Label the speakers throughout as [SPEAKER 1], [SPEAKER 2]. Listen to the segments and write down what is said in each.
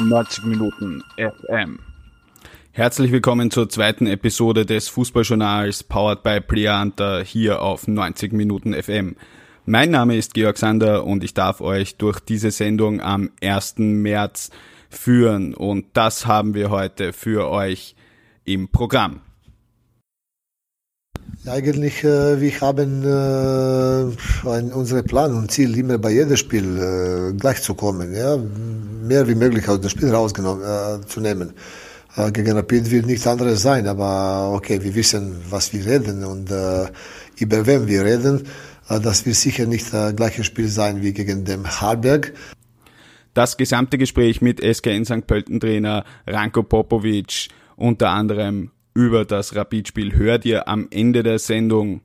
[SPEAKER 1] 90 Minuten FM.
[SPEAKER 2] Herzlich willkommen zur zweiten Episode des Fußballjournals Powered by Plianta hier auf 90 Minuten FM. Mein Name ist Georg Sander und ich darf euch durch diese Sendung am 1. März führen und das haben wir heute für euch im Programm.
[SPEAKER 3] Eigentlich, äh, wir haben äh, ein, unsere Plan und Ziel, immer bei jedem Spiel äh, gleich zu kommen, ja? mehr wie möglich aus dem Spiel rausgenommen äh. Äh, gegen Rapid wird nichts anderes sein, aber okay, wir wissen, was wir reden und äh, über wen wir reden. Äh, das wird sicher nicht das gleiche Spiel sein wie gegen den Harberg.
[SPEAKER 2] Das gesamte Gespräch mit SK in St. Pölten Trainer Ranko Popovic, unter anderem über das Rapidspiel hört ihr am Ende der Sendung.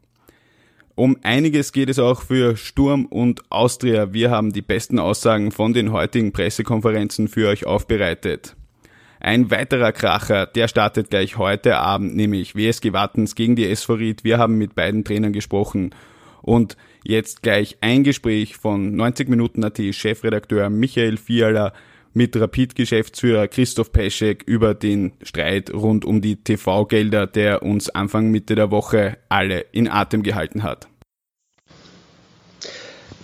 [SPEAKER 2] Um einiges geht es auch für Sturm und Austria. Wir haben die besten Aussagen von den heutigen Pressekonferenzen für euch aufbereitet. Ein weiterer Kracher, der startet gleich heute Abend, nämlich WSG Wattens gegen die SV Ried. Wir haben mit beiden Trainern gesprochen. Und jetzt gleich ein Gespräch von 90 Minuten AT Chefredakteur Michael Fiala mit Rapid-Geschäftsführer Christoph Peschek über den Streit rund um die TV-Gelder, der uns Anfang Mitte der Woche alle in Atem gehalten hat.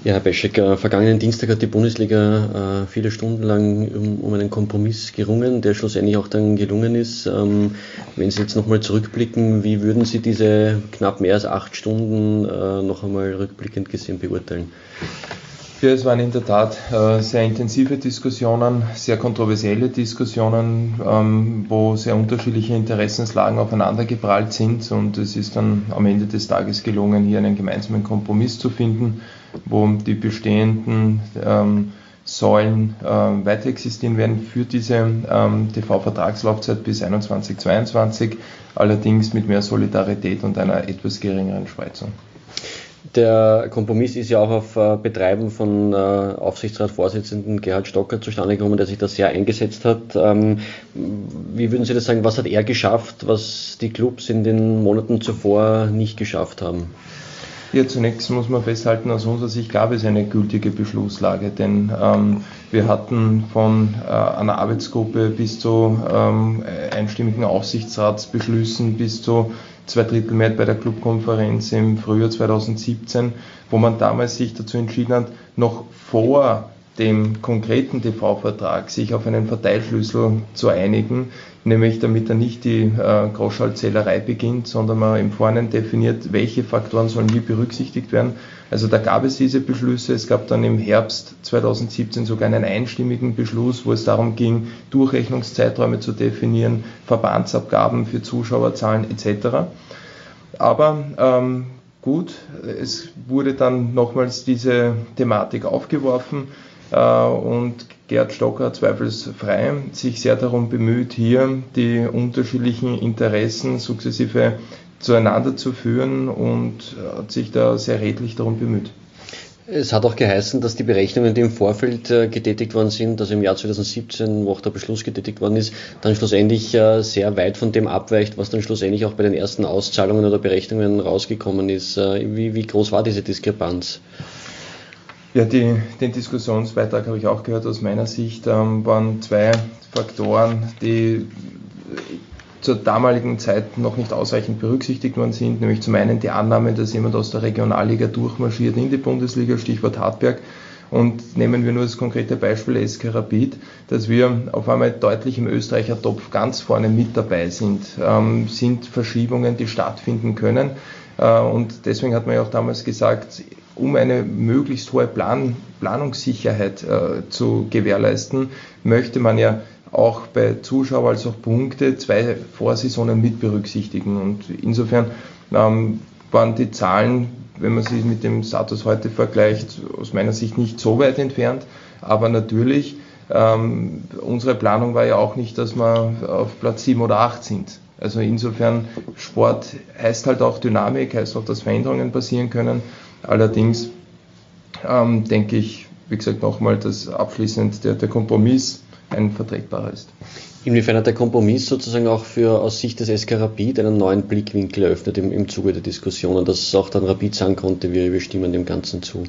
[SPEAKER 4] Ja, Herr Peschek, äh, vergangenen Dienstag hat die Bundesliga äh, viele Stunden lang um, um, einen Kompromiss gerungen, der schlussendlich auch dann gelungen ist. Ähm, wenn Sie jetzt nochmal zurückblicken, wie würden Sie diese knapp mehr als acht Stunden äh, noch einmal rückblickend gesehen beurteilen?
[SPEAKER 5] Ja, es waren in der Tat äh, sehr intensive Diskussionen, sehr kontroversielle Diskussionen, ähm, wo sehr unterschiedliche Interessenslagen aufeinandergeprallt sind und es ist dann am Ende des Tages gelungen, hier einen gemeinsamen Kompromiss zu finden, wo die bestehenden ähm, Säulen äh, weiter existieren werden für diese ähm, TV-Vertragslaufzeit bis 2021-2022, allerdings mit mehr Solidarität und einer etwas geringeren Spreizung.
[SPEAKER 4] Der Kompromiss ist ja auch auf äh, Betreiben von äh, Aufsichtsratsvorsitzenden Gerhard Stocker zustande gekommen, der sich da sehr eingesetzt hat. Ähm, wie würden Sie das sagen, was hat er geschafft, was die Clubs in den Monaten zuvor nicht geschafft haben?
[SPEAKER 5] Ja, zunächst muss man festhalten, aus unserer Sicht gab es eine gültige Beschlusslage, denn ähm, wir hatten von äh, einer Arbeitsgruppe bis zu ähm, einstimmigen Aufsichtsratsbeschlüssen bis zu zwei Drittel Mehrheit bei der Clubkonferenz im Frühjahr 2017, wo man damals sich dazu entschieden hat, noch vor dem konkreten TV-Vertrag sich auf einen Verteilschlüssel zu einigen, nämlich damit er nicht die äh, Großschaltzählerei beginnt, sondern man im Vorhinein definiert, welche Faktoren sollen wie berücksichtigt werden. Also da gab es diese Beschlüsse. Es gab dann im Herbst 2017 sogar einen einstimmigen Beschluss, wo es darum ging, Durchrechnungszeiträume zu definieren, Verbandsabgaben für Zuschauerzahlen etc. Aber ähm, gut, es wurde dann nochmals diese Thematik aufgeworfen und Gerd Stocker zweifelsfrei sich sehr darum bemüht, hier die unterschiedlichen Interessen sukzessive zueinander zu führen und hat sich da sehr redlich darum bemüht.
[SPEAKER 4] Es hat auch geheißen, dass die Berechnungen, die im Vorfeld äh, getätigt worden sind, also im Jahr 2017, wo auch der Beschluss getätigt worden ist, dann schlussendlich äh, sehr weit von dem abweicht, was dann schlussendlich auch bei den ersten Auszahlungen oder Berechnungen rausgekommen ist. Wie, wie groß war diese Diskrepanz?
[SPEAKER 5] Ja, die, den Diskussionsbeitrag habe ich auch gehört. Aus meiner Sicht ähm, waren zwei Faktoren, die zur damaligen Zeit noch nicht ausreichend berücksichtigt worden sind, nämlich zum einen die Annahme, dass jemand aus der Regionalliga durchmarschiert in die Bundesliga, Stichwort Hartberg, und nehmen wir nur das konkrete Beispiel SK Rapid, dass wir auf einmal deutlich im Österreicher Topf ganz vorne mit dabei sind, ähm, sind Verschiebungen, die stattfinden können. Äh, und deswegen hat man ja auch damals gesagt, um eine möglichst hohe Plan Planungssicherheit äh, zu gewährleisten, möchte man ja auch bei Zuschauer als auch Punkte zwei Vorsaisonen mit berücksichtigen. Und insofern ähm, waren die Zahlen, wenn man sie mit dem Status heute vergleicht, aus meiner Sicht nicht so weit entfernt. Aber natürlich, ähm, unsere Planung war ja auch nicht, dass wir auf Platz 7 oder 8 sind. Also insofern, Sport heißt halt auch Dynamik, heißt auch, dass Veränderungen passieren können. Allerdings ähm, denke ich, wie gesagt, nochmal, dass abschließend der, der Kompromiss ein vertretbarer ist.
[SPEAKER 4] Inwiefern hat der Kompromiss sozusagen auch für aus Sicht des SK Rapid einen neuen Blickwinkel eröffnet im, im Zuge der Diskussionen, dass auch dann Rapid sagen konnte, wir, wir stimmen dem Ganzen zu?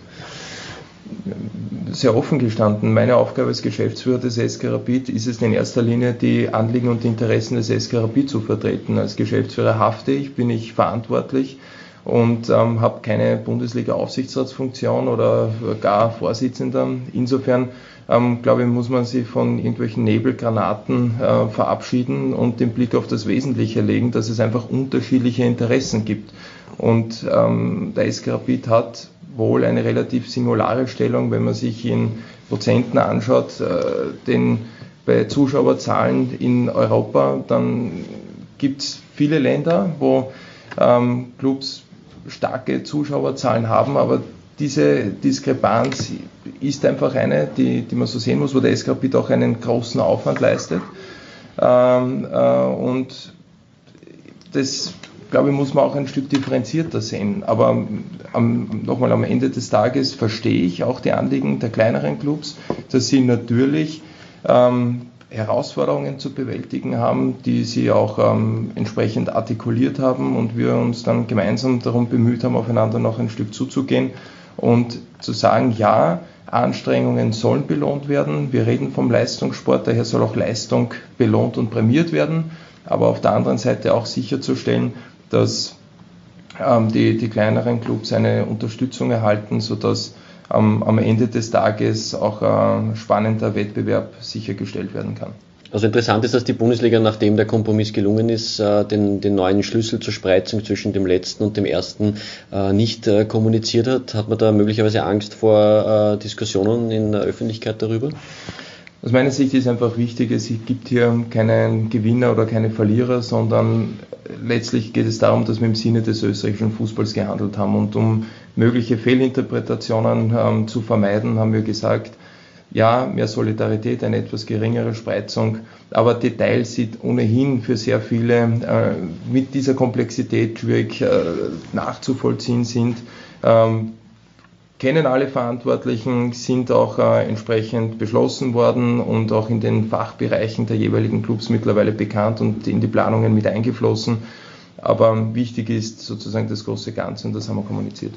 [SPEAKER 5] sehr offen gestanden. Meine Aufgabe als Geschäftsführer des SK Rapid ist es in erster Linie, die Anliegen und Interessen des SK Rapid zu vertreten. Als Geschäftsführer hafte ich, bin ich verantwortlich und ähm, habe keine Bundesliga-Aufsichtsratsfunktion oder gar Vorsitzender. Insofern ähm, glaube ich, muss man sich von irgendwelchen Nebelgranaten äh, verabschieden und den Blick auf das Wesentliche legen, dass es einfach unterschiedliche Interessen gibt. Und ähm, der SK Rapid hat wohl eine relativ singulare Stellung, wenn man sich in Prozenten anschaut, äh, denn bei Zuschauerzahlen in Europa, dann gibt es viele Länder, wo ähm, Clubs starke Zuschauerzahlen haben, aber diese Diskrepanz ist einfach eine, die, die man so sehen muss, wo der SK auch einen großen Aufwand leistet. Ähm, äh, und das, glaube ich, muss man auch ein Stück differenzierter sehen. Aber nochmal am Ende des Tages verstehe ich auch die Anliegen der kleineren Clubs, dass sie natürlich ähm, Herausforderungen zu bewältigen haben, die sie auch ähm, entsprechend artikuliert haben und wir uns dann gemeinsam darum bemüht haben, aufeinander noch ein Stück zuzugehen und zu sagen, ja, Anstrengungen sollen belohnt werden. Wir reden vom Leistungssport, daher soll auch Leistung belohnt und prämiert werden, aber auf der anderen Seite auch sicherzustellen, dass ähm, die, die kleineren Clubs eine Unterstützung erhalten, sodass ähm, am Ende des Tages auch ein spannender Wettbewerb sichergestellt werden kann.
[SPEAKER 4] Also interessant ist, dass die Bundesliga, nachdem der Kompromiss gelungen ist, äh, den, den neuen Schlüssel zur Spreizung zwischen dem letzten und dem ersten äh, nicht äh, kommuniziert hat. Hat man da möglicherweise Angst vor Diskussionen in der Öffentlichkeit darüber?
[SPEAKER 5] Aus meiner Sicht ist einfach wichtig, es gibt hier keinen Gewinner oder keine Verlierer, sondern letztlich geht es darum, dass wir im Sinne des österreichischen Fußballs gehandelt haben. Und um mögliche Fehlinterpretationen ähm, zu vermeiden, haben wir gesagt, ja, mehr Solidarität, eine etwas geringere Spreizung, aber Details sind ohnehin für sehr viele äh, mit dieser Komplexität schwierig äh, nachzuvollziehen sind. Ähm, kennen alle Verantwortlichen, sind auch äh, entsprechend beschlossen worden und auch in den Fachbereichen der jeweiligen Clubs mittlerweile bekannt und in die Planungen mit eingeflossen. Aber wichtig ist sozusagen das große Ganze und das haben wir kommuniziert.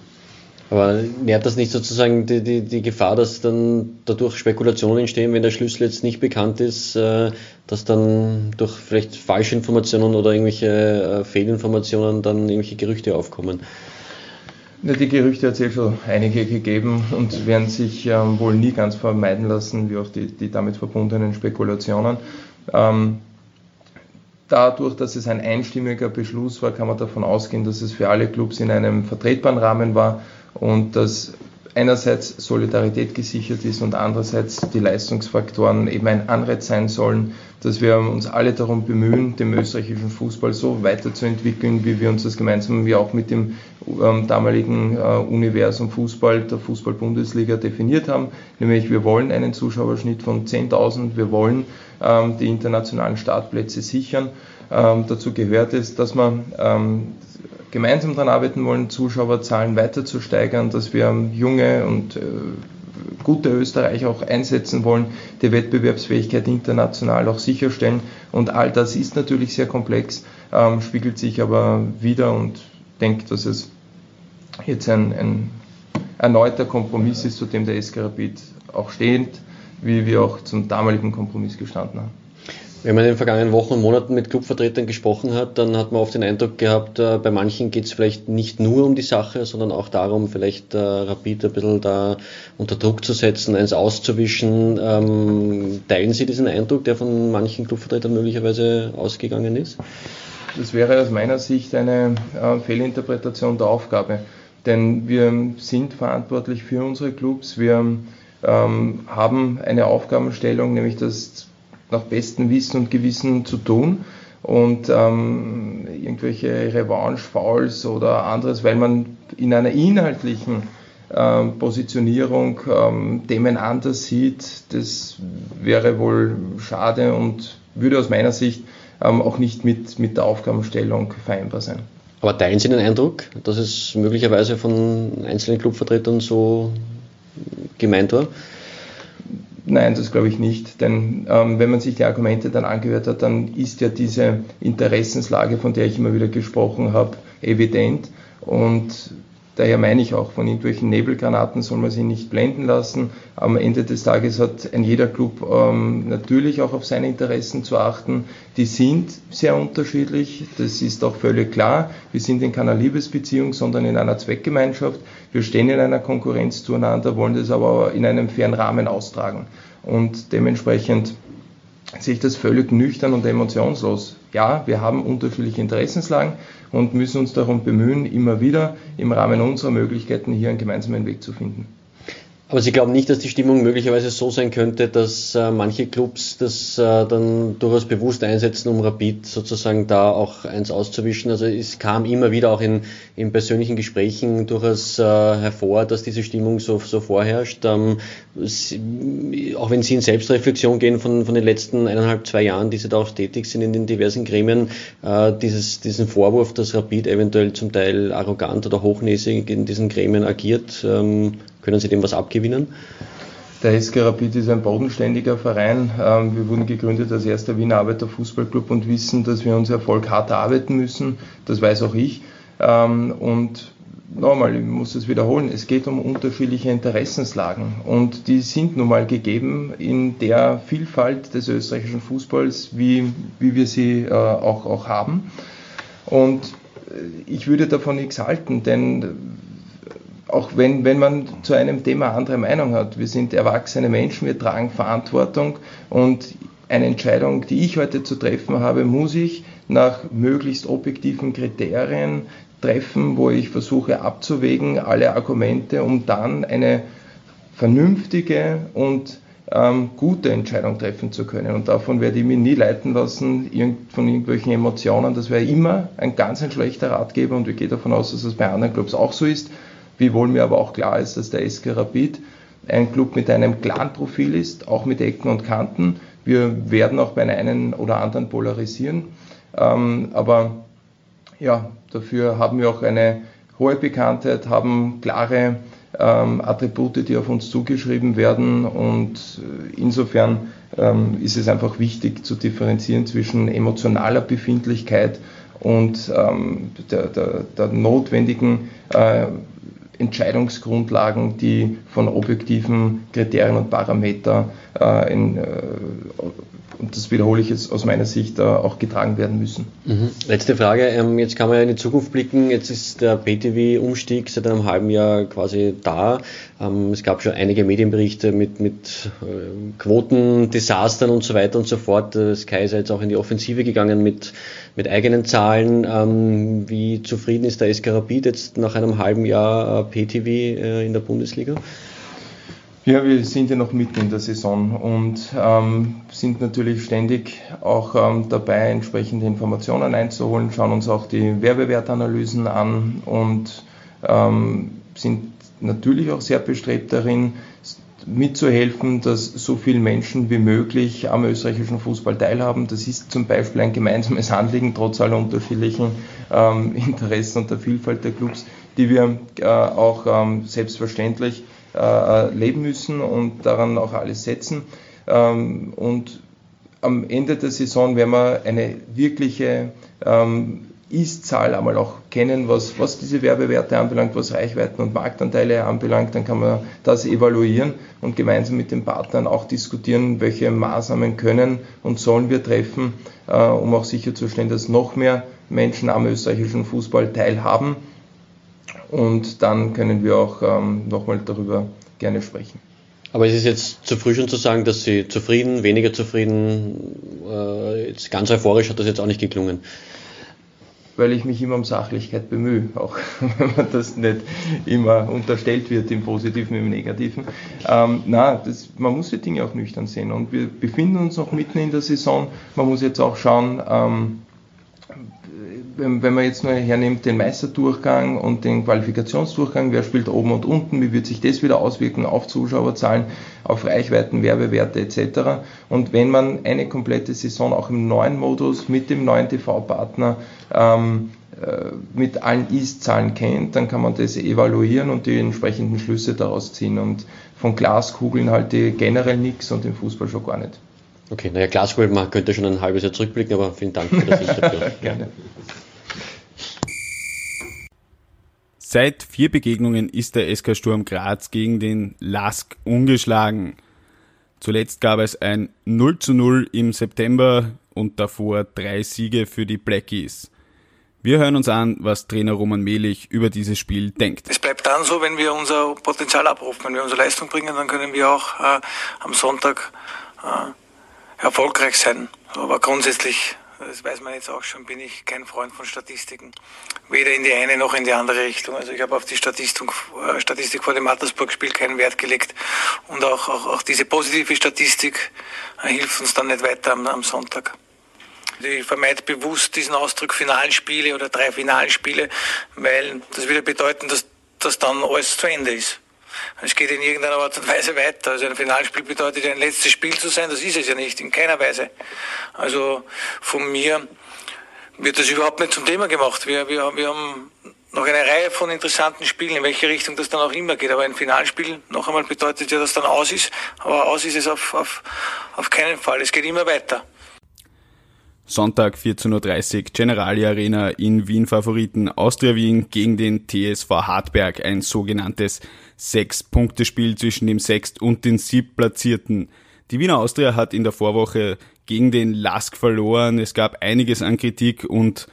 [SPEAKER 4] Aber nährt das nicht sozusagen die, die, die Gefahr, dass dann dadurch Spekulationen entstehen, wenn der Schlüssel jetzt nicht bekannt ist, äh, dass dann durch vielleicht falsche Informationen oder irgendwelche äh, Fehlinformationen dann irgendwelche Gerüchte aufkommen?
[SPEAKER 5] Ja, die Gerüchte hat es ja schon einige gegeben und werden sich ähm, wohl nie ganz vermeiden lassen, wie auch die, die damit verbundenen Spekulationen. Ähm, dadurch, dass es ein einstimmiger Beschluss war, kann man davon ausgehen, dass es für alle Clubs in einem vertretbaren Rahmen war und dass einerseits Solidarität gesichert ist und andererseits die Leistungsfaktoren eben ein Anreiz sein sollen, dass wir uns alle darum bemühen, den österreichischen Fußball so weiterzuentwickeln, wie wir uns das gemeinsam wie auch mit dem ähm, damaligen äh, Universum Fußball der Fußball-Bundesliga definiert haben. Nämlich wir wollen einen Zuschauerschnitt von 10.000, wir wollen ähm, die internationalen Startplätze sichern. Ähm, dazu gehört es, dass man ähm, gemeinsam daran arbeiten wollen, Zuschauerzahlen weiter zu steigern, dass wir junge und äh, gute Österreicher auch einsetzen wollen, die Wettbewerbsfähigkeit international auch sicherstellen. Und all das ist natürlich sehr komplex, ähm, spiegelt sich aber wieder und denkt, dass es jetzt ein, ein erneuter Kompromiss ist, zu dem der SK Rapid auch steht, wie wir auch zum damaligen Kompromiss gestanden haben.
[SPEAKER 4] Wenn man in den vergangenen Wochen und Monaten mit Clubvertretern gesprochen hat, dann hat man oft den Eindruck gehabt, äh, bei manchen geht es vielleicht nicht nur um die Sache, sondern auch darum, vielleicht äh, Rapid ein bisschen da unter Druck zu setzen, eins auszuwischen. Ähm, teilen Sie diesen Eindruck, der von manchen Clubvertretern möglicherweise ausgegangen ist?
[SPEAKER 5] Das wäre aus meiner Sicht eine äh, Fehlinterpretation der Aufgabe. Denn wir sind verantwortlich für unsere Clubs. Wir ähm, haben eine Aufgabenstellung, nämlich das nach bestem Wissen und Gewissen zu tun und ähm, irgendwelche Revanche-Fouls oder anderes, weil man in einer inhaltlichen ähm, Positionierung ähm, Themen anders sieht, das wäre wohl schade und würde aus meiner Sicht ähm, auch nicht mit, mit der Aufgabenstellung vereinbar sein.
[SPEAKER 4] Aber teilen Sie den Eindruck, dass es möglicherweise von einzelnen Clubvertretern so gemeint war?
[SPEAKER 5] Nein, das glaube ich nicht. Denn ähm, wenn man sich die Argumente dann angehört hat, dann ist ja diese Interessenslage, von der ich immer wieder gesprochen habe, evident. Und Daher meine ich auch, von irgendwelchen Nebelgranaten soll man sich nicht blenden lassen. Am Ende des Tages hat ein jeder Club ähm, natürlich auch auf seine Interessen zu achten. Die sind sehr unterschiedlich, das ist auch völlig klar. Wir sind in keiner Liebesbeziehung, sondern in einer Zweckgemeinschaft. Wir stehen in einer Konkurrenz zueinander, wollen das aber in einem fairen Rahmen austragen. Und dementsprechend sehe ich das völlig nüchtern und emotionslos. Ja, wir haben unterschiedliche Interessenslagen und müssen uns darum bemühen, immer wieder im Rahmen unserer Möglichkeiten hier einen gemeinsamen Weg zu finden.
[SPEAKER 4] Aber Sie glauben nicht, dass die Stimmung möglicherweise so sein könnte, dass äh, manche Clubs das äh, dann durchaus bewusst einsetzen, um Rapid sozusagen da auch eins auszuwischen? Also es kam immer wieder auch in, in persönlichen Gesprächen durchaus äh, hervor, dass diese Stimmung so, so vorherrscht. Ähm, Sie, auch wenn Sie in Selbstreflexion gehen von, von den letzten eineinhalb, zwei Jahren, die Sie da auch tätig sind in den diversen Gremien, äh, dieses, diesen Vorwurf, dass Rapid eventuell zum Teil arrogant oder hochnäsig in diesen Gremien agiert, ähm, können Sie dem was abgewinnen?
[SPEAKER 5] Der SK Rapid ist ein bodenständiger Verein. Ähm, wir wurden gegründet als erster Wiener Arbeiterfußballclub und wissen, dass wir unser Erfolg hart arbeiten müssen. Das weiß auch ich. Ähm, und nochmal, ich muss es wiederholen, es geht um unterschiedliche Interessenslagen und die sind nun mal gegeben in der Vielfalt des österreichischen Fußballs, wie, wie wir sie äh, auch, auch haben. Und äh, ich würde davon nichts halten, denn auch wenn, wenn man zu einem Thema andere Meinung hat. Wir sind erwachsene Menschen, wir tragen Verantwortung und eine Entscheidung, die ich heute zu treffen habe, muss ich nach möglichst objektiven Kriterien treffen, wo ich versuche abzuwägen alle Argumente, um dann eine vernünftige und ähm, gute Entscheidung treffen zu können. Und davon werde ich mich nie leiten lassen von irgendwelchen Emotionen. Das wäre immer ein ganz ein schlechter Ratgeber und ich gehe davon aus, dass es bei anderen Clubs auch so ist wiewohl mir aber auch klar ist, dass der SK Rapid ein Club mit einem klaren Profil ist, auch mit Ecken und Kanten. Wir werden auch bei einem oder anderen polarisieren, ähm, aber ja, dafür haben wir auch eine hohe Bekanntheit, haben klare ähm, Attribute, die auf uns zugeschrieben werden und äh, insofern ähm, ist es einfach wichtig zu differenzieren zwischen emotionaler Befindlichkeit und ähm, der, der, der, notwendigen äh, Entscheidungsgrundlagen, die von objektiven Kriterien und Parametern äh, in, äh, und das wiederhole ich jetzt aus meiner Sicht, äh, auch getragen werden müssen.
[SPEAKER 4] Mhm. Letzte Frage, ähm, jetzt kann man ja in die Zukunft blicken, jetzt ist der PTV-Umstieg seit einem halben Jahr quasi da. Ähm, es gab schon einige Medienberichte mit, mit äh, Quotendesastern und so weiter und so fort. Sky ist jetzt auch in die Offensive gegangen mit, mit eigenen Zahlen. Ähm, wie zufrieden ist der SK Rapid jetzt nach einem halben Jahr äh, PTV in der Bundesliga?
[SPEAKER 5] Ja, wir sind ja noch mitten in der Saison und ähm, sind natürlich ständig auch ähm, dabei, entsprechende Informationen einzuholen, schauen uns auch die Werbewertanalysen an und ähm, sind natürlich auch sehr bestrebt darin, mitzuhelfen, dass so viele Menschen wie möglich am österreichischen Fußball teilhaben. Das ist zum Beispiel ein gemeinsames Anliegen, trotz aller unterschiedlichen ähm, Interessen und der Vielfalt der Clubs, die wir äh, auch ähm, selbstverständlich äh, leben müssen und daran auch alles setzen. Ähm, und am Ende der Saison werden wir eine wirkliche ähm, Ist-Zahl einmal auch kennen, was, was diese Werbewerte anbelangt, was Reichweiten und Marktanteile anbelangt. Dann kann man das evaluieren und gemeinsam mit den Partnern auch diskutieren, welche Maßnahmen können und sollen wir treffen, äh, um auch sicherzustellen, dass noch mehr Menschen am österreichischen Fußball teilhaben und dann können wir auch ähm, nochmal darüber gerne sprechen.
[SPEAKER 4] Aber es ist jetzt zu früh schon zu sagen, dass Sie zufrieden, weniger zufrieden, äh, jetzt ganz euphorisch hat das jetzt auch nicht geklungen.
[SPEAKER 5] Weil ich mich immer um Sachlichkeit bemühe, auch wenn man das nicht immer unterstellt wird, im Positiven, im Negativen. Ähm, na, das, man muss die Dinge auch nüchtern sehen und wir befinden uns noch mitten in der Saison. Man muss jetzt auch schauen, ähm, wenn, wenn man jetzt nur hernimmt den Meisterdurchgang und den Qualifikationsdurchgang, wer spielt oben und unten, wie wird sich das wieder auswirken auf Zuschauerzahlen, auf Reichweiten, Werbewerte etc. Und wenn man eine komplette Saison auch im neuen Modus mit dem neuen TV-Partner ähm, äh, mit allen Ist-Zahlen kennt, dann kann man das evaluieren und die entsprechenden Schlüsse daraus ziehen. Und von Glaskugeln halte ich generell nichts und im Fußball schon gar nicht.
[SPEAKER 4] Okay, naja, Glaskugel, man könnte schon ein halbes Jahr zurückblicken, aber vielen Dank für das Interview.
[SPEAKER 2] Gerne. Seit vier Begegnungen ist der SK Sturm Graz gegen den LASK ungeschlagen. Zuletzt gab es ein 0 zu 0 im September und davor drei Siege für die Blackies. Wir hören uns an, was Trainer Roman Mehlich über dieses Spiel denkt.
[SPEAKER 6] Es bleibt dann so, wenn wir unser Potenzial abrufen, wenn wir unsere Leistung bringen, dann können wir auch äh, am Sonntag äh, erfolgreich sein. Aber grundsätzlich das weiß man jetzt auch schon, bin ich kein Freund von Statistiken. Weder in die eine noch in die andere Richtung. Also ich habe auf die Statistik, äh, Statistik vor dem Mattersburg-Spiel keinen Wert gelegt. Und auch, auch, auch diese positive Statistik äh, hilft uns dann nicht weiter am, am Sonntag. Ich vermeide bewusst diesen Ausdruck Finalspiele oder drei Finalspiele, weil das würde bedeuten, dass, dass dann alles zu Ende ist. Es geht in irgendeiner Art und Weise weiter. Also ein Finalspiel bedeutet ja ein letztes Spiel zu sein, das ist es ja nicht, in keiner Weise. Also von mir wird das überhaupt nicht zum Thema gemacht. Wir, wir, wir haben noch eine Reihe von interessanten Spielen, in welche Richtung das dann auch immer geht. Aber ein Finalspiel, noch einmal, bedeutet ja, dass dann aus ist. Aber aus ist es auf, auf, auf keinen Fall. Es geht immer weiter.
[SPEAKER 2] Sonntag 14.30 Uhr Generali Arena in Wien Favoriten Austria Wien gegen den TSV Hartberg, ein sogenanntes Sechs-Punkte-Spiel zwischen dem Sechst- und den Siebtplatzierten. Die Wiener Austria hat in der Vorwoche gegen den Lask verloren. Es gab einiges an Kritik und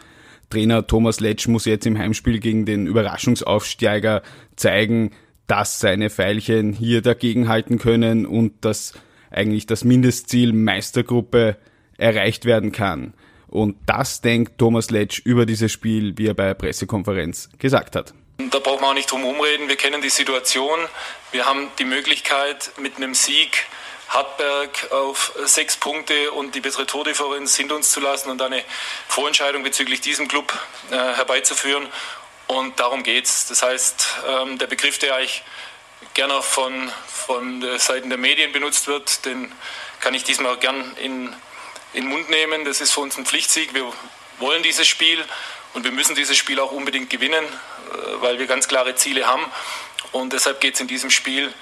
[SPEAKER 2] Trainer Thomas Letsch muss jetzt im Heimspiel gegen den Überraschungsaufsteiger zeigen, dass seine Pfeilchen hier dagegenhalten können und dass eigentlich das Mindestziel Meistergruppe erreicht werden kann. Und das denkt Thomas Letsch über dieses Spiel, wie er bei der Pressekonferenz gesagt hat.
[SPEAKER 7] Da braucht man auch nicht drum umreden. Wir kennen die Situation. Wir haben die Möglichkeit, mit einem Sieg Hartberg auf sechs Punkte und die bessere Tordifferenz hinter uns zu lassen und eine Vorentscheidung bezüglich diesem Club äh, herbeizuführen. Und darum geht es. Das heißt, ähm, der Begriff, der eigentlich gerne auch von, von Seiten der Medien benutzt wird, den kann ich diesmal gern in, in den Mund nehmen. Das ist für uns ein Pflichtsieg. Wir wollen dieses Spiel und wir müssen dieses Spiel auch unbedingt gewinnen, äh, weil wir ganz klare Ziele haben. Und deshalb geht es in diesem Spiel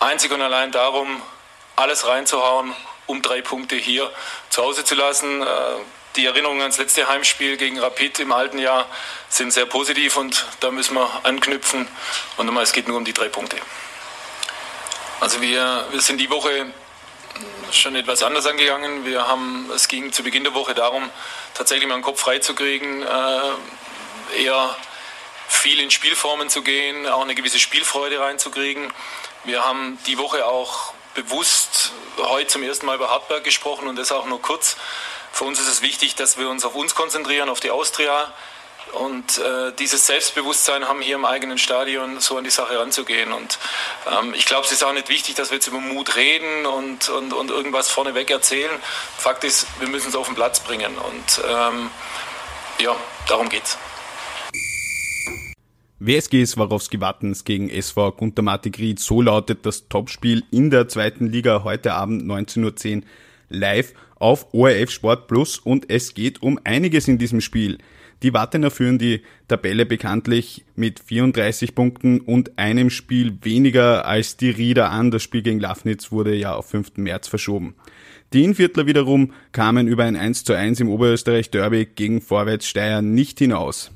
[SPEAKER 7] einzig und allein darum, alles reinzuhauen, um drei Punkte hier zu Hause zu lassen. Äh, die Erinnerungen ans letzte Heimspiel gegen Rapid im alten Jahr sind sehr positiv und da müssen wir anknüpfen. Und nochmal, es geht nur um die drei Punkte. Also wir, wir sind die Woche schon etwas anders angegangen. Wir haben, es ging zu Beginn der Woche darum, tatsächlich mal den Kopf freizukriegen, äh, eher viel in Spielformen zu gehen, auch eine gewisse Spielfreude reinzukriegen. Wir haben die Woche auch bewusst heute zum ersten Mal über Hartberg gesprochen und das auch nur kurz. Für uns ist es wichtig, dass wir uns auf uns konzentrieren, auf die Austria, und äh, dieses Selbstbewusstsein haben hier im eigenen Stadion, so an die Sache ranzugehen. Und ähm, ich glaube, es ist auch nicht wichtig, dass wir jetzt über Mut reden und, und, und irgendwas vorneweg erzählen. Fakt ist, wir müssen es auf den Platz bringen. Und ähm, ja, darum geht's.
[SPEAKER 2] WSG Swarovski Wattens gegen SV Gunter Matigried. So lautet das Topspiel in der zweiten Liga heute Abend 19.10 Uhr live auf ORF Sport Plus und es geht um einiges in diesem Spiel. Die Wattener führen die Tabelle bekanntlich mit 34 Punkten und einem Spiel weniger als die Rieder an. Das Spiel gegen Lafnitz wurde ja auf 5. März verschoben. Die Inviertler wiederum kamen über ein 1 zu 1 im Oberösterreich Derby gegen Vorwärts Steyr nicht hinaus.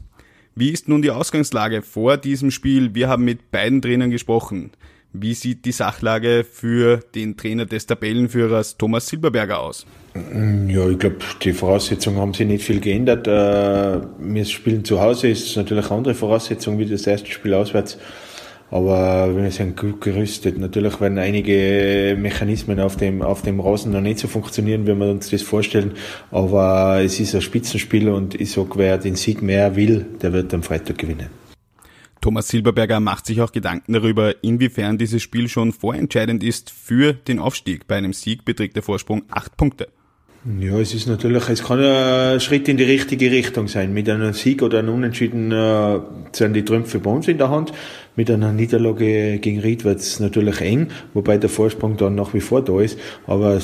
[SPEAKER 2] Wie ist nun die Ausgangslage vor diesem Spiel? Wir haben mit beiden Trainern gesprochen. Wie sieht die Sachlage für den Trainer des Tabellenführers Thomas Silberberger aus?
[SPEAKER 8] Ja, ich glaube, die Voraussetzungen haben sich nicht viel geändert. Äh, wir spielen zu Hause, ist natürlich eine andere Voraussetzung wie das erste Spiel auswärts. Aber wir sind gut gerüstet. Natürlich werden einige Mechanismen auf dem, auf dem Rasen noch nicht so funktionieren, wie wir uns das vorstellen. Aber es ist ein Spitzenspiel und ich sage, wer den Sieg mehr will, der wird am Freitag gewinnen.
[SPEAKER 2] Thomas Silberberger macht sich auch Gedanken darüber, inwiefern dieses Spiel schon vorentscheidend ist für den Aufstieg. Bei einem Sieg beträgt der Vorsprung acht Punkte.
[SPEAKER 8] Ja, es ist natürlich, es kann ein Schritt in die richtige Richtung sein. Mit einem Sieg oder einem Unentschieden äh, sind die Trümpfe bei uns in der Hand. Mit einer Niederlage gegen Ried wird es natürlich eng, wobei der Vorsprung dann nach wie vor da ist. Aber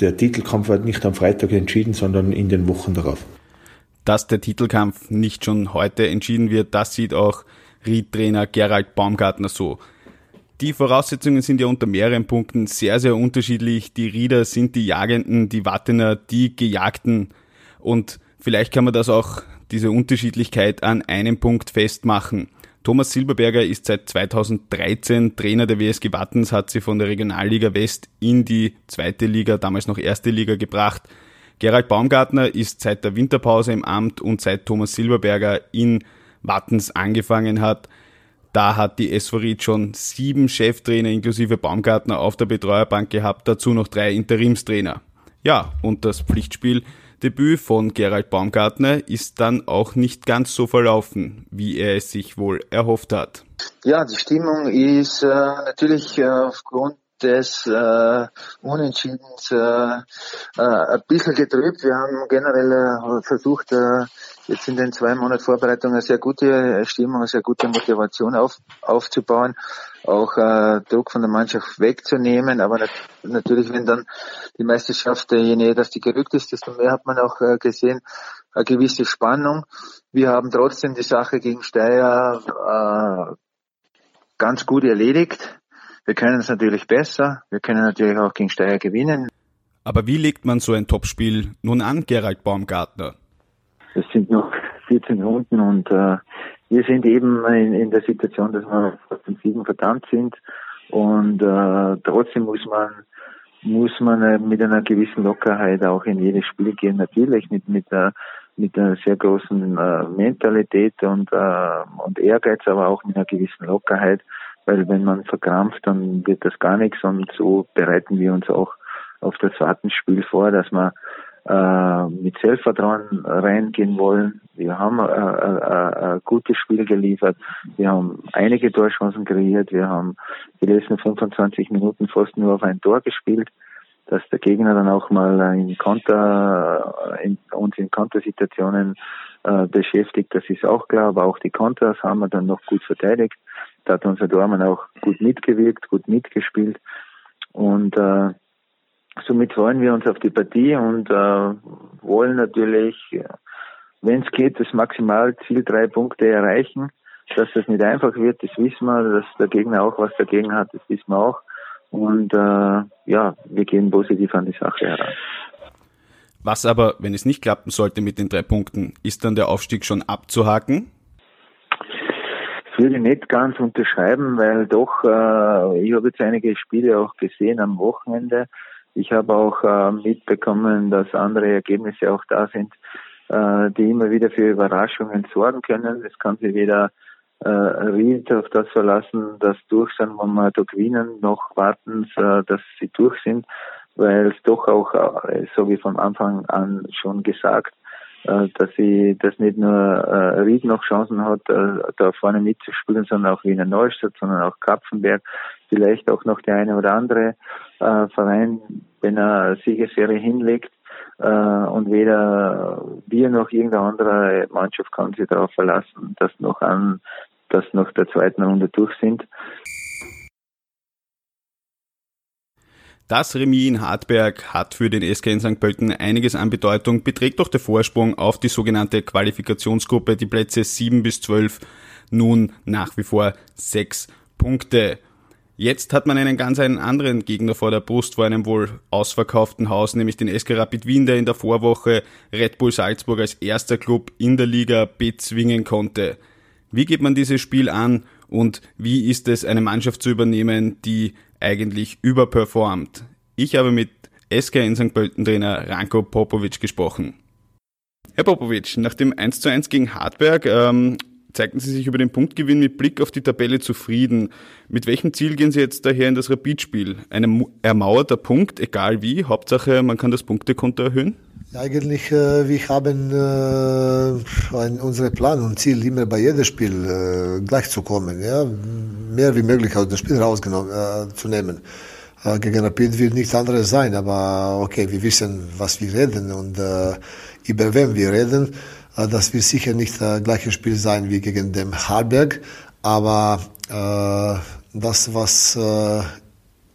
[SPEAKER 8] der Titelkampf wird nicht am Freitag entschieden, sondern in den Wochen darauf.
[SPEAKER 2] Dass der Titelkampf nicht schon heute entschieden wird, das sieht auch Ried-Trainer Gerald Baumgartner so. Die Voraussetzungen sind ja unter mehreren Punkten sehr, sehr unterschiedlich. Die Rieder sind die Jagenden, die Wattener die Gejagten. Und vielleicht kann man das auch, diese Unterschiedlichkeit an einem Punkt festmachen. Thomas Silberberger ist seit 2013 Trainer der WSG Wattens, hat sie von der Regionalliga West in die zweite Liga, damals noch erste Liga gebracht. Gerald Baumgartner ist seit der Winterpause im Amt und seit Thomas Silberberger in Wattens angefangen hat. Da hat die Ried schon sieben Cheftrainer inklusive Baumgartner auf der Betreuerbank gehabt, dazu noch drei Interimstrainer. Ja, und das Pflichtspiel Debüt von Gerald Baumgartner ist dann auch nicht ganz so verlaufen, wie er es sich wohl erhofft hat.
[SPEAKER 9] Ja, die Stimmung ist äh, natürlich äh, aufgrund des äh, Unentschiedens äh, äh, ein bisschen getrübt. Wir haben generell äh, versucht, äh, jetzt in den zwei Monaten Vorbereitung eine sehr gute Stimmung, eine sehr gute Motivation auf, aufzubauen, auch äh, Druck von der Mannschaft wegzunehmen. Aber nat natürlich, wenn dann die Meisterschaft, je näher dass die gerückt ist, desto mehr hat man auch äh, gesehen, eine gewisse Spannung. Wir haben trotzdem die Sache gegen Steyr äh, ganz gut erledigt. Wir können es natürlich besser. Wir können natürlich auch gegen Steyr gewinnen.
[SPEAKER 2] Aber wie legt man so ein Topspiel nun an, Gerald Baumgartner?
[SPEAKER 10] Es sind noch 14 Runden und äh, wir sind eben in, in der Situation, dass wir auf den Siegen verdammt sind und äh, trotzdem muss man muss man äh, mit einer gewissen Lockerheit auch in jedes Spiel gehen. Natürlich mit mit äh, mit einer sehr großen äh, Mentalität und äh, und Ehrgeiz, aber auch mit einer gewissen Lockerheit weil wenn man verkrampft, dann wird das gar nichts und so bereiten wir uns auch auf das Wartenspiel vor, dass äh, mit Selbstvertrauen reingehen wollen. Wir haben ein äh, äh, gutes Spiel geliefert. Wir haben einige Torchancen kreiert. Wir haben die letzten 25 Minuten fast nur auf ein Tor gespielt. Dass der Gegner dann auch mal in Konter, in, uns in Kontersituationen äh, beschäftigt, das ist auch klar. Aber auch die Konters haben wir dann noch gut verteidigt. Da hat unser Dormann auch gut mitgewirkt, gut mitgespielt. Und äh, somit freuen wir uns auf die Partie und äh, wollen natürlich, wenn es geht, das Maximalziel drei Punkte erreichen. Dass das nicht einfach wird, das wissen wir. Dass der Gegner auch was dagegen hat, das wissen wir auch. Und äh, ja, wir gehen positiv an die Sache heran.
[SPEAKER 2] Was aber, wenn es nicht klappen sollte mit den drei Punkten, ist dann der Aufstieg schon abzuhaken?
[SPEAKER 10] würde ich nicht ganz unterschreiben, weil doch, äh, ich habe jetzt einige Spiele auch gesehen am Wochenende. Ich habe auch äh, mitbekommen, dass andere Ergebnisse auch da sind, äh, die immer wieder für Überraschungen sorgen können. Es kann sich weder äh, Ried auf das verlassen, dass durch wir da gewinnen, noch warten, äh, dass sie durch sind, weil es doch auch, äh, so wie von Anfang an schon gesagt, dass sie, dass nicht nur äh, Ried noch Chancen hat, äh, da vorne mitzuspielen, sondern auch Wiener Neustadt, sondern auch Kapfenberg, vielleicht auch noch der eine oder andere äh, Verein, wenn er Siegesserie hinlegt. Äh, und weder wir noch irgendeine andere Mannschaft kann sich darauf verlassen, dass noch an, dass noch der zweiten Runde durch sind.
[SPEAKER 2] Das Remis in Hartberg hat für den SK in St. Pölten einiges an Bedeutung, beträgt doch der Vorsprung auf die sogenannte Qualifikationsgruppe, die Plätze 7 bis 12, nun nach wie vor 6 Punkte. Jetzt hat man einen ganz einen anderen Gegner vor der Brust vor einem wohl ausverkauften Haus, nämlich den SK Rapid Wien, der in der Vorwoche Red Bull Salzburg als erster Club in der Liga bezwingen konnte. Wie geht man dieses Spiel an und wie ist es, eine Mannschaft zu übernehmen, die eigentlich überperformt? Ich habe mit SK in St. Pölten Trainer Ranko Popovic gesprochen. Herr Popovic, nach dem 1 zu 1 gegen Hartberg ähm, zeigten Sie sich über den Punktgewinn mit Blick auf die Tabelle zufrieden. Mit welchem Ziel gehen Sie jetzt daher in das Rapidspiel? Ein ermauerter Punkt, egal wie, Hauptsache man kann das Punktekonto erhöhen?
[SPEAKER 3] Eigentlich, äh, wir haben äh, ein, unsere Plan und Ziel, immer bei jedem Spiel äh, gleich zu kommen, ja? mehr wie möglich aus dem Spiel rauszunehmen. Äh, zu nehmen. Äh, gegen Rapid wird nichts anderes sein, aber okay, wir wissen, was wir reden und äh, über wen wir reden. Äh, das wird sicher nicht das gleiche Spiel sein wie gegen den Harberg, aber äh, das, was äh,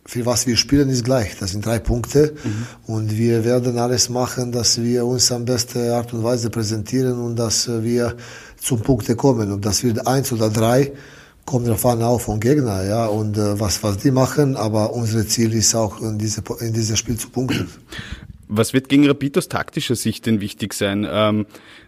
[SPEAKER 3] für was wir spielen, ist gleich. Das sind drei Punkte. Mhm. Und wir werden alles machen, dass wir uns am besten Art und Weise präsentieren und dass wir zum Punkte kommen. Ob das wird eins oder drei, kommt darauf an, auch vom Gegner, ja, und äh, was, was die machen. Aber unser Ziel ist auch, in, diese, in diesem Spiel zu punkten.
[SPEAKER 2] Was wird gegen Rapid aus taktischer Sicht denn wichtig sein? Ähm,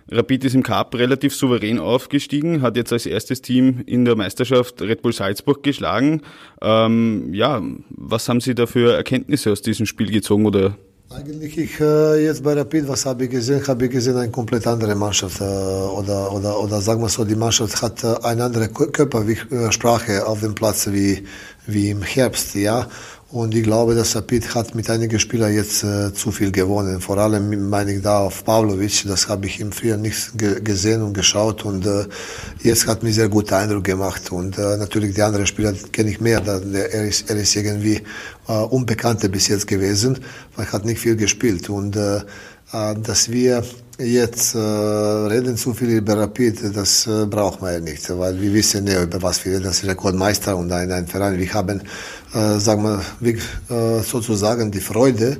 [SPEAKER 2] Rapid ist im Cup relativ souverän aufgestiegen, hat jetzt als erstes Team in der Meisterschaft Red Bull Salzburg geschlagen. Ähm, ja, was haben Sie da für Erkenntnisse aus diesem Spiel gezogen oder
[SPEAKER 3] eigentlich ich äh, jetzt bei Rapid, was habe ich gesehen? Habe ich gesehen eine komplett andere Mannschaft äh, oder oder oder sagen wir so, die Mannschaft hat äh, eine andere Körpersprache auf dem Platz wie wie im Herbst, ja. Und ich glaube, dass Rapid hat mit einigen Spielern jetzt äh, zu viel gewonnen. Vor allem meine ich da auf Pavlovic. Das habe ich im Frühjahr nicht ge gesehen und geschaut. Und äh, jetzt hat mir sehr guten Eindruck gemacht. Und äh, natürlich die anderen Spieler kenne ich mehr. Da, der, er, ist, er ist irgendwie äh, Unbekannter bis jetzt gewesen, weil er hat nicht viel gespielt. Und äh, äh dass wir jetzt äh, reden zu viel über Rapid, das äh, braucht man ja nicht, weil wir wissen ja, über was wir reden. Das ist Rekordmeister und ein, ein Verein. Wir haben, äh, sagen wir, wir äh, sozusagen die Freude,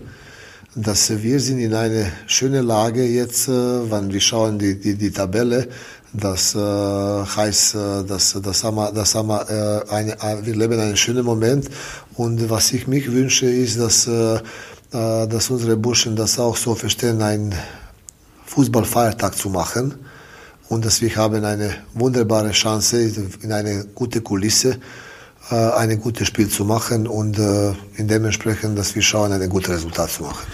[SPEAKER 3] dass wir sind in eine schöne Lage jetzt, äh, wenn wir schauen die, die, die Tabelle, das äh, heißt, äh, dass, das haben wir, das haben wir, äh, eine, äh, wir leben einen schönen Moment und was ich mich wünsche ist, dass, äh, äh dass unsere Burschen das auch so verstehen, ein Fußballfeiertag zu machen und dass wir haben eine wunderbare Chance in eine gute Kulisse äh, ein gutes Spiel zu machen und äh, in dementsprechend, dass wir schauen, ein gutes Resultat zu machen.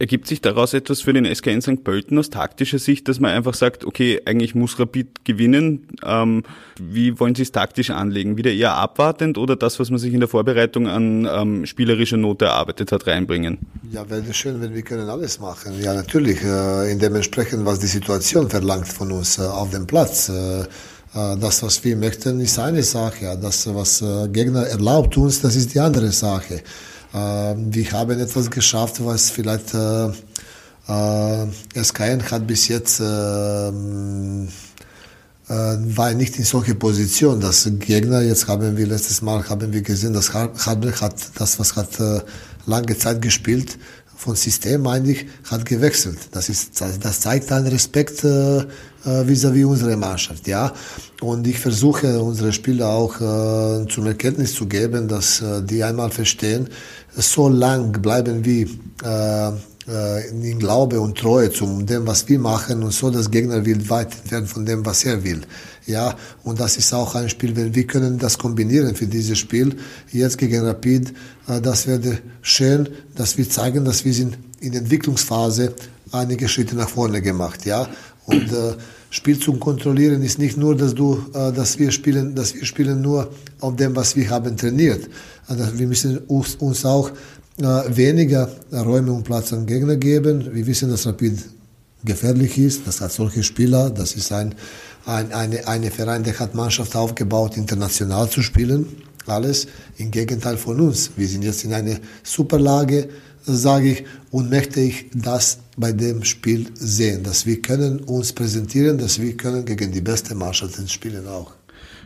[SPEAKER 2] Ergibt sich daraus etwas für den SKN St. Pölten aus taktischer Sicht, dass man einfach sagt, okay, eigentlich muss Rapid gewinnen. Ähm, wie wollen Sie es taktisch anlegen? Wieder eher abwartend oder das, was man sich in der Vorbereitung an ähm, spielerischer Note erarbeitet hat, reinbringen?
[SPEAKER 3] Ja, wäre schön, wenn wir können alles machen. Ja, natürlich, äh, in dementsprechend, was die Situation verlangt von uns äh, auf dem Platz. Äh, äh das, was wir möchten, ist eine Sache. Das, was äh, Gegner erlaubt uns, das ist die andere Sache. Ähm, wir haben etwas geschafft, was vielleicht äh, äh, SKN hat bis jetzt ähm, äh, war nicht in solche Position. Das Gegner, jetzt haben wir letztes Mal haben wir gesehen, das Hartberg hat das, was hat äh, lange Zeit gespielt, von System eigentlich, hat gewechselt. Das ist, das zeigt einen Respekt äh, äh, vis-à-vis unsere Mannschaft, ja. Und ich versuche unsere Spieler auch äh, zum Erkenntnis zu geben, dass äh, die einmal verstehen, so lang bleiben wir äh, äh, in Glaube und Treue zu dem, was wir machen und so, das Gegner will weit entfernt von dem, was er will. Ja, und das ist auch ein Spiel, wenn wir können das kombinieren für dieses Spiel, jetzt gegen Rapid, äh, das wäre schön, dass wir zeigen, dass wir sind in Entwicklungsphase einige Schritte nach vorne gemacht, ja. Und äh, Spiel zu kontrollieren ist nicht nur, dass du, äh, dass wir spielen, dass wir spielen nur auf dem, was wir haben trainiert. Also wir müssen uns, uns auch äh, weniger Räume und Platz an Gegner geben. Wir wissen, dass Rapid gefährlich ist. Das hat solche Spieler. Das ist ein, ein eine, eine Verein, der hat Mannschaft aufgebaut, international zu spielen. Alles im Gegenteil von uns. Wir sind jetzt in einer Superlage sage ich, und möchte ich das bei dem Spiel sehen, dass wir können uns präsentieren, dass wir können gegen die beste Mannschaft spielen auch.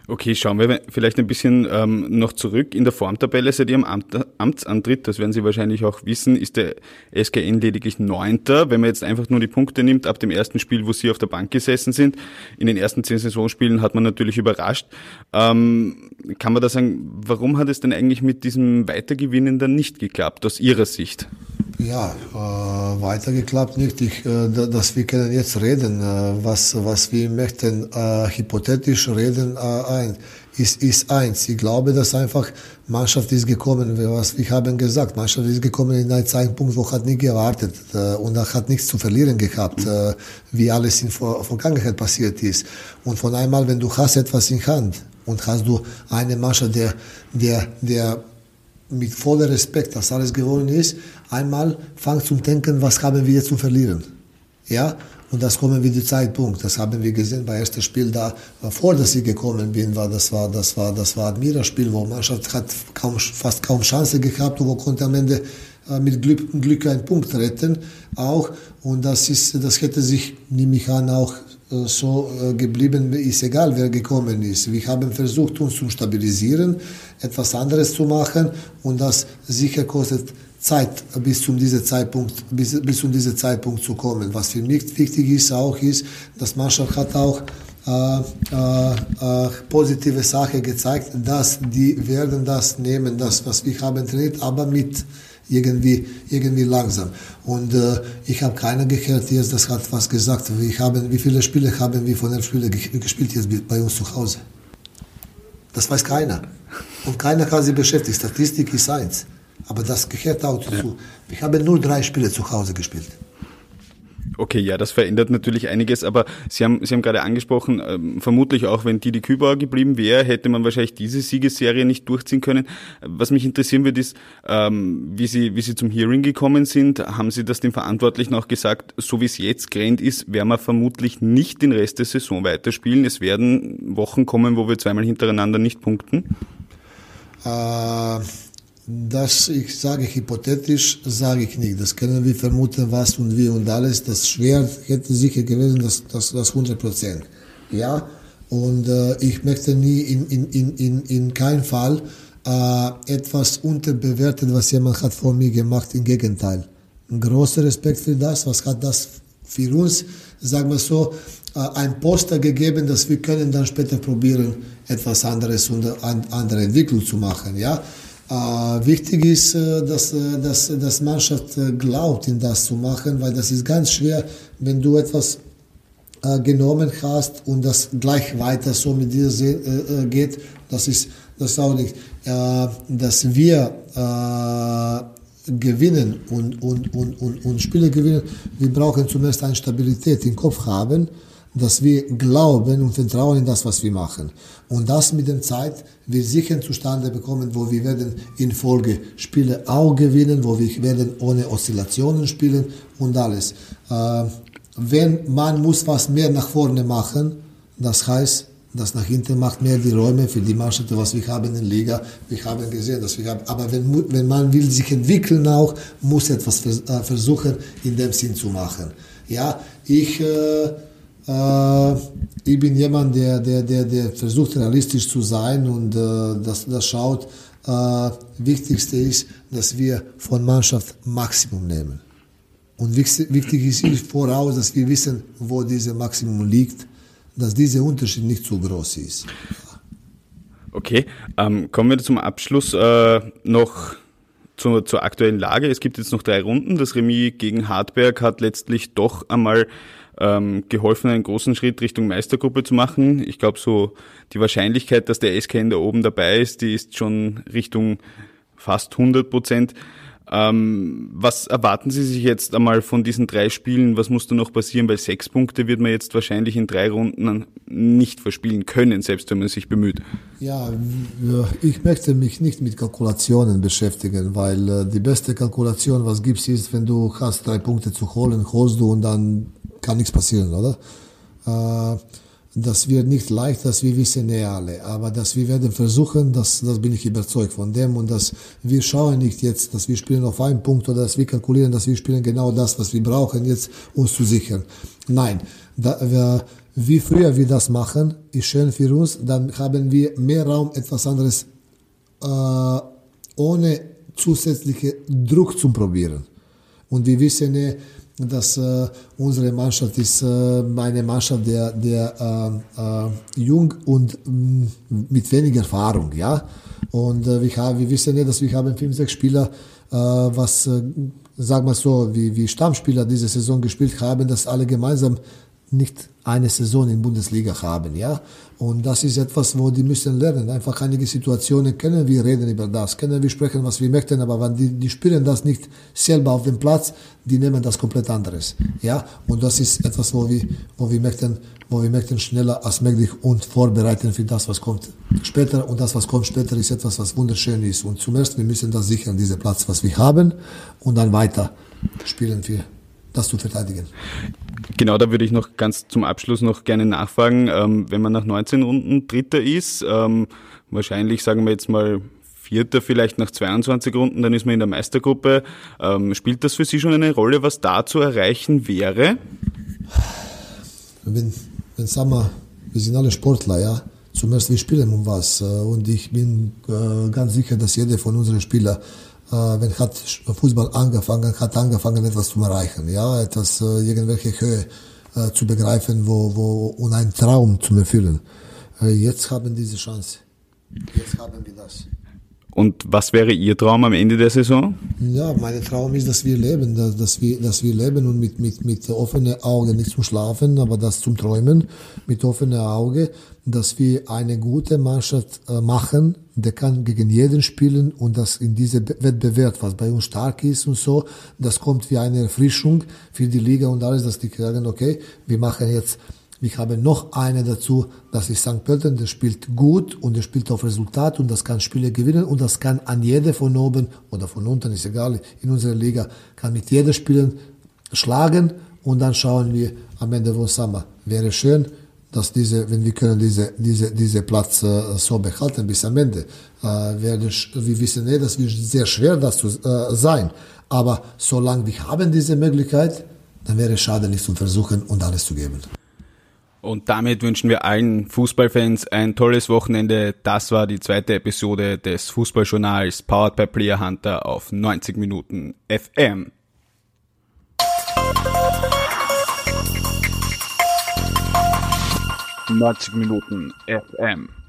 [SPEAKER 2] Okay, schauen wir vielleicht ein bisschen ähm, noch zurück. In der Formtabelle seit Ihrem Amt, Amtsantritt, das werden Sie wahrscheinlich auch wissen, ist der SKN lediglich Neunter. Wenn man jetzt einfach nur die Punkte nimmt ab dem ersten Spiel, wo Sie auf der Bank gesessen sind, in den ersten zehn Saisonspielen hat man natürlich überrascht. Ähm, kann man da sagen, warum hat es denn eigentlich mit diesem Weitergewinnen dann nicht geklappt, aus Ihrer Sicht?
[SPEAKER 3] Ja, äh, weitergeklappt nicht. Ich, äh, dass wir können jetzt reden, äh, was, was wir möchten, äh, hypothetisch reden, äh, ein, ist, ist eins. Ich glaube, dass einfach Mannschaft ist gekommen, was wir haben gesagt, Mannschaft ist gekommen in einen Zeitpunkt, wo hat nicht gewartet äh, und hat nichts zu verlieren gehabt, äh, wie alles in Ver Vergangenheit passiert ist. Und von einmal, wenn du hast etwas in Hand und hast du eine Mannschaft, der, der, der mit voller Respekt, dass alles gewonnen ist, einmal fangt zum Denken, was haben wir jetzt zu verlieren. Ja, und das kommen wir die Zeitpunkt. Das haben wir gesehen bei ersten Spiel da, vor dass ich gekommen bin, war das war das war das war Admira-Spiel, wo Mannschaft hat kaum, fast kaum Chance gehabt, wo konnte am Ende äh, mit Glück, Glück einen Punkt retten auch. Und das ist, das hätte sich, nehme ich an, auch äh, so äh, geblieben, ist egal, wer gekommen ist. Wir haben versucht, uns zu stabilisieren, etwas anderes zu machen und das sicher kostet Zeit, bis zum diesem Zeitpunkt, bis, bis zum diesem Zeitpunkt zu kommen. Was für mich wichtig ist, auch ist, dass Mannschaft hat auch äh, äh, positive Sache gezeigt, dass die werden das nehmen, das was wir haben trainiert, aber mit irgendwie irgendwie langsam. Und äh, ich habe keiner gehört jetzt, das hat was gesagt. Wir haben, wie viele Spiele haben wir von den Spielen gespielt jetzt bei uns zu Hause? Das weiß keiner. Und keiner hat sich beschäftigt. Statistik ist eins. Aber das gehört auch dazu. Ja. Wir haben nur drei Spiele zu Hause gespielt.
[SPEAKER 2] Okay, ja, das verändert natürlich einiges, aber Sie haben, Sie haben gerade angesprochen, ähm, vermutlich auch, wenn Didi Kübauer geblieben wäre, hätte man wahrscheinlich diese Siegesserie nicht durchziehen können. Was mich interessieren wird, ist, ähm, wie, Sie, wie Sie zum Hearing gekommen sind. Haben Sie das den Verantwortlichen auch gesagt, so wie es jetzt grenzt ist, werden wir vermutlich nicht den Rest der Saison weiterspielen. Es werden Wochen kommen, wo wir zweimal hintereinander nicht punkten?
[SPEAKER 3] Äh das ich sage hypothetisch, sage ich nicht. Das können wir vermuten, was und wie und alles. Das schwer hätte sicher gewesen, das, das, das 100 Prozent. Ja, und äh, ich möchte nie in, in, in, in, in keinem Fall äh, etwas unterbewerten, was jemand hat vor mir gemacht. Im Gegenteil. Ein großer Respekt für das. Was hat das für uns, sagen wir so, äh, ein Poster gegeben, dass wir können dann später probieren, etwas anderes und eine andere Entwicklung zu machen. Ja, wichtig ist, äh, dass, äh, dass, dass Mannschaft glaubt, in das zu machen, weil das ist ganz schwer, wenn du etwas genommen hast und das gleich weiter so mit dir geht. Das ist das auch nicht. dass wir gewinnen und, und, und, und, und Spiele gewinnen, wir brauchen zunächst eine Stabilität im Kopf haben dass wir glauben und vertrauen in das, was wir machen. Und das mit der Zeit wird sicher zustande bekommen, wo wir werden in Folge Spiele auch gewinnen, wo wir werden ohne Oszillationen spielen und alles. Äh, wenn man muss was mehr nach vorne machen, das heißt, das nach hinten macht mehr die Räume für die Mannschaften, was wir haben in der Liga. Wir haben gesehen, dass wir haben. Aber wenn, wenn man will sich entwickeln auch, muss etwas äh, versuchen, in dem Sinn zu machen. Ja, ich, äh, ich bin jemand, der, der, der, der versucht realistisch zu sein und äh, das, das schaut. Äh, Wichtigste ist, dass wir von Mannschaft Maximum nehmen. Und wichtig ist voraus, dass wir wissen, wo dieses Maximum liegt, dass dieser Unterschied nicht zu groß ist.
[SPEAKER 2] Okay, ähm, kommen wir zum Abschluss äh, noch zur, zur aktuellen Lage. Es gibt jetzt noch drei Runden. Das Remis gegen Hartberg hat letztlich doch einmal ähm, geholfen, einen großen Schritt Richtung Meistergruppe zu machen. Ich glaube, so die Wahrscheinlichkeit, dass der SKN da oben dabei ist, die ist schon Richtung fast 100 Prozent. Ähm, was erwarten Sie sich jetzt einmal von diesen drei Spielen? Was muss da noch passieren? Weil sechs Punkte wird man jetzt wahrscheinlich in drei Runden nicht verspielen können, selbst wenn man sich bemüht.
[SPEAKER 3] Ja, ich möchte mich nicht mit Kalkulationen beschäftigen, weil äh, die beste Kalkulation, was gibt, ist, wenn du hast drei Punkte zu holen, holst du und dann kann nichts passieren, oder? Äh, das wird nicht leicht, das wir wissen ja alle, aber dass wir werden versuchen, das, das bin ich überzeugt von dem und dass wir schauen nicht jetzt, dass wir spielen auf einen Punkt oder dass wir kalkulieren, dass wir spielen genau das, was wir brauchen, jetzt uns zu sichern. Nein, da, wir, wie früher wir das machen, ist schön für uns, dann haben wir mehr Raum, etwas anderes äh, ohne zusätzlichen Druck zu probieren. Und wir wissen ja, dass äh, unsere Mannschaft ist äh, eine Mannschaft der, der äh, äh, jung und mh, mm, mit wenig Erfahrung, ja. Und äh, wir, haben, wir wissen ja, dass wir haben fünf, sechs Spieler, äh, was, äh, sag mal so, wie, wie Stammspieler diese Saison gespielt haben, dass alle gemeinsam nicht eine Saison in Bundesliga haben, ja. Und das ist etwas, wo die müssen lernen. Einfach einige Situationen können wir reden über das, können wir sprechen, was wir möchten, aber wenn die, die spielen das nicht selber auf dem Platz, die nehmen das komplett anderes, ja. Und das ist etwas, wo wir, wo wir möchten, wo wir möchten schneller als möglich und vorbereiten für das, was kommt später. Und das, was kommt später, ist etwas, was wunderschön ist. Und zumindest, wir müssen das sichern, diesen Platz, was wir haben, und dann weiter spielen wir das zu verteidigen.
[SPEAKER 2] Genau, da würde ich noch ganz zum Abschluss noch gerne nachfragen, ähm, wenn man nach 19 Runden Dritter ist, ähm, wahrscheinlich sagen wir jetzt mal Vierter vielleicht nach 22 Runden, dann ist man in der Meistergruppe. Ähm, spielt das für Sie schon eine Rolle, was da zu erreichen wäre?
[SPEAKER 3] Wenn, wenn sagen wir, wir sind alle Sportler, ja. Zumindest wir spielen um was. Äh, und ich bin äh, ganz sicher, dass jeder von unseren Spielern wenn hat Fußball angefangen, hat angefangen etwas zu erreichen, ja, etwas, äh, irgendwelche Höhe äh, zu begreifen wo, wo, und einen Traum zu erfüllen. Äh, jetzt haben diese Chance. Jetzt haben wir das.
[SPEAKER 2] Und was wäre Ihr Traum am Ende der Saison?
[SPEAKER 3] Ja, mein Traum ist, dass wir leben, dass, wir, dass wir leben und mit, mit, mit offenen Augen, nicht zum Schlafen, aber das zum Träumen, mit offenen Augen, dass wir eine gute Mannschaft äh, machen, der kann gegen jeden spielen und das in diese Wettbewerb, was bei uns stark ist und so, das kommt wie eine Erfrischung für die Liga und alles, dass die sagen, okay, wir machen jetzt ich habe noch eine dazu, das ist St. Pölten, der spielt gut und der spielt auf Resultat und das kann Spiele gewinnen und das kann an jeder von oben oder von unten, ist egal, in unserer Liga, kann mit jeder spielen, schlagen und dann schauen wir am Ende von Sommer. Wäre schön, dass diese, wenn wir können diese, diese, diese Platz äh, so behalten bis am Ende, äh, werde, wir wissen eh, das wird sehr schwer, das zu äh, sein. Aber solange wir haben diese Möglichkeit, dann wäre es schade, nicht zu versuchen und alles zu geben.
[SPEAKER 2] Und damit wünschen wir allen Fußballfans ein tolles Wochenende. Das war die zweite Episode des Fußballjournals Powered by Player Hunter auf 90 Minuten FM.
[SPEAKER 1] Neunzig Minuten FM.